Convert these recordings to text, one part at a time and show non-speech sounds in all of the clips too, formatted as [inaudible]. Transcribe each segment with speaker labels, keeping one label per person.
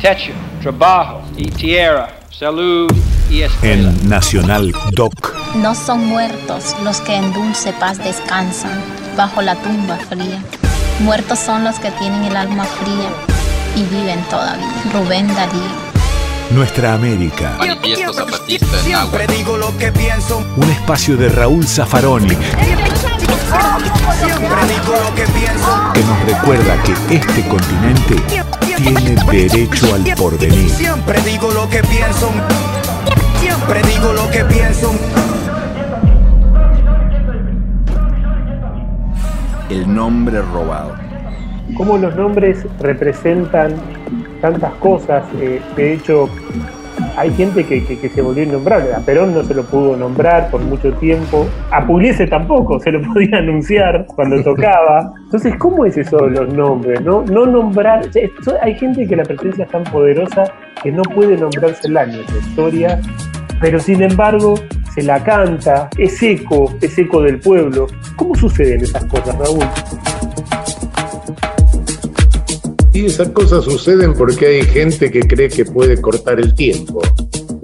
Speaker 1: techo, trabajo y tierra, salud y escuela.
Speaker 2: En Nacional Doc.
Speaker 3: No son muertos los que en dulce paz descansan bajo la tumba fría. Muertos son los que tienen el alma fría y viven todavía. Rubén Darío.
Speaker 2: Nuestra América.
Speaker 4: Manifiesto zapatista en agua.
Speaker 5: Siempre digo lo que pienso.
Speaker 2: Un espacio de Raúl Zaffaroni
Speaker 5: Siempre digo lo que pienso.
Speaker 2: que nos recuerda que este continente tiene derecho al porvenir.
Speaker 5: Siempre digo lo que pienso. Siempre digo lo que pienso.
Speaker 6: El nombre robado.
Speaker 7: cómo los nombres representan tantas cosas. eh, de hecho, hay gente que, se volvió a nombrar. A Perón no se lo pudo nombrar por mucho tiempo. A Pugliese tampoco se lo [laughs] podía anunciar cuando tocaba. Entonces, ¿cómo es eso de los nombres? No, no nombrar. hay gente que la presencia es tan poderosa que no puede nombrarse el año, la historia. Pero sin embargo, se la canta, es eco, es eco del pueblo. ¿Cómo suceden esas cosas, Raúl?
Speaker 8: Esas cosas suceden porque hay gente que cree que puede cortar el tiempo.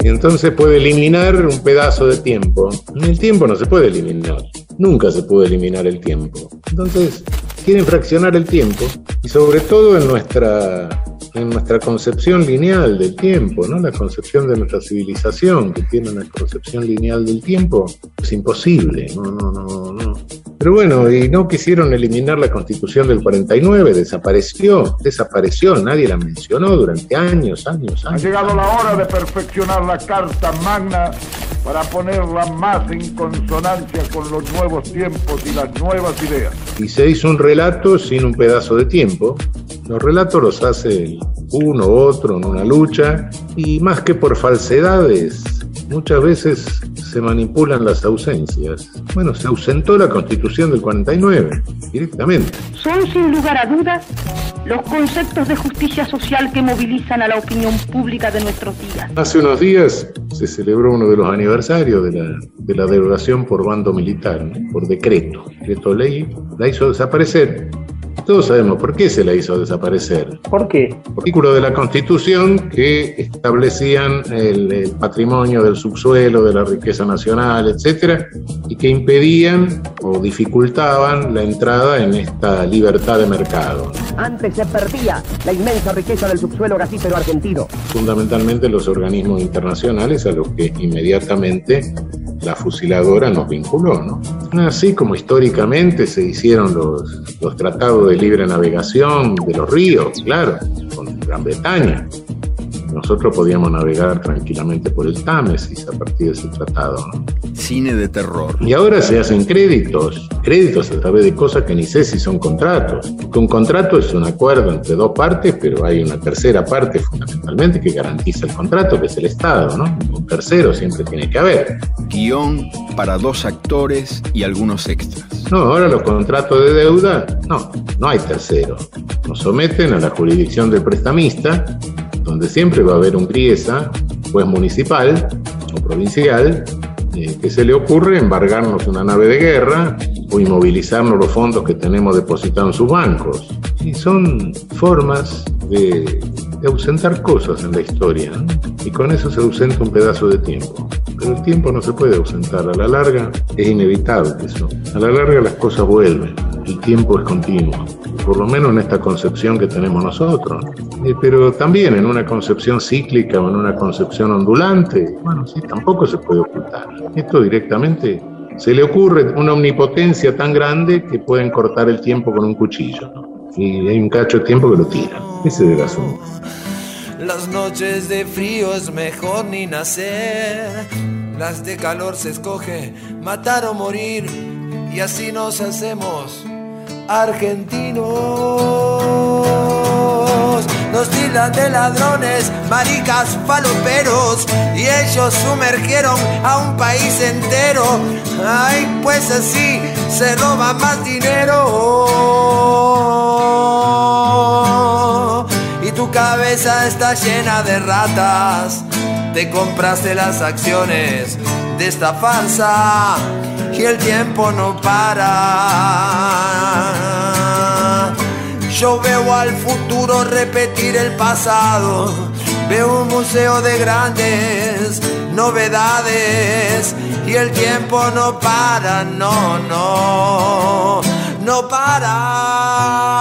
Speaker 8: Y entonces puede eliminar un pedazo de tiempo. El tiempo no se puede eliminar. Nunca se puede eliminar el tiempo. Entonces, quieren fraccionar el tiempo. Y sobre todo en nuestra, en nuestra concepción lineal del tiempo, ¿no? La concepción de nuestra civilización, que tiene una concepción lineal del tiempo, es imposible. No, no, no. Pero bueno, y no quisieron eliminar la constitución del 49, desapareció, desapareció, nadie la mencionó durante años, años,
Speaker 9: Ha
Speaker 8: años.
Speaker 9: llegado la hora de perfeccionar la Carta Magna para ponerla más en consonancia con los nuevos tiempos y las nuevas ideas.
Speaker 8: Y se hizo un relato sin un pedazo de tiempo. Los relatos los hace uno u otro en una lucha y más que por falsedades, muchas veces se manipulan las ausencias. Bueno, se ausentó la constitución del 49 directamente.
Speaker 10: Son sin lugar a dudas los conceptos de justicia social que movilizan a la opinión pública de nuestros días.
Speaker 8: Hace unos días se celebró uno de los aniversarios de la, de la derogación por bando militar, ¿no? por decreto. Decreto ley la hizo desaparecer. Todos sabemos por qué se la hizo desaparecer.
Speaker 7: ¿Por qué?
Speaker 8: Artículos de la Constitución que establecían el, el patrimonio del subsuelo, de la riqueza nacional, etcétera, y que impedían o dificultaban la entrada en esta libertad de mercado.
Speaker 11: Antes se perdía la inmensa riqueza del subsuelo gasífero argentino.
Speaker 8: fundamentalmente los organismos internacionales a los que inmediatamente la fusiladora nos vinculó. ¿no? Así como históricamente se hicieron los, los tratados de libre navegación de los ríos, claro, con Gran Bretaña. Nosotros podíamos navegar tranquilamente por el Támesis a partir de ese tratado. ¿no?
Speaker 6: Cine de terror.
Speaker 8: Y ahora se hacen créditos, créditos a través de cosas que ni sé si son contratos. Que un contrato es un acuerdo entre dos partes, pero hay una tercera parte fundamentalmente que garantiza el contrato, que es el Estado, ¿no? Un tercero siempre tiene que haber.
Speaker 6: Guión para dos actores y algunos extras.
Speaker 8: No, ahora los contratos de deuda, no, no hay tercero. Nos someten a la jurisdicción del prestamista, donde siempre va a haber un griesa, juez municipal o provincial, eh, que se le ocurre embargarnos una nave de guerra o inmovilizarnos los fondos que tenemos depositados en sus bancos. Y son formas de, de ausentar cosas en la historia, ¿no? y con eso se ausenta un pedazo de tiempo. Pero el tiempo no se puede ausentar, a la larga es inevitable eso. A la larga las cosas vuelven, el tiempo es continuo, por lo menos en esta concepción que tenemos nosotros. Eh, pero también en una concepción cíclica o en una concepción ondulante, bueno, sí, tampoco se puede ocultar. Esto directamente se le ocurre una omnipotencia tan grande que pueden cortar el tiempo con un cuchillo. ¿no? Y hay un cacho de tiempo que lo tira. Ese es el asunto.
Speaker 12: Las noches de frío es mejor ni nacer. Las de calor se escoge matar o morir. Y así nos hacemos argentinos. Nos tildan de ladrones, maricas, faloperos. Y ellos sumergieron a un país entero. Ay, pues así se roba más dinero. Y tu cabeza está llena de ratas. Te compraste las acciones de esta farsa y el tiempo no para. Yo veo al futuro repetir el pasado. Veo un museo de grandes novedades y el tiempo no para, no, no, no para.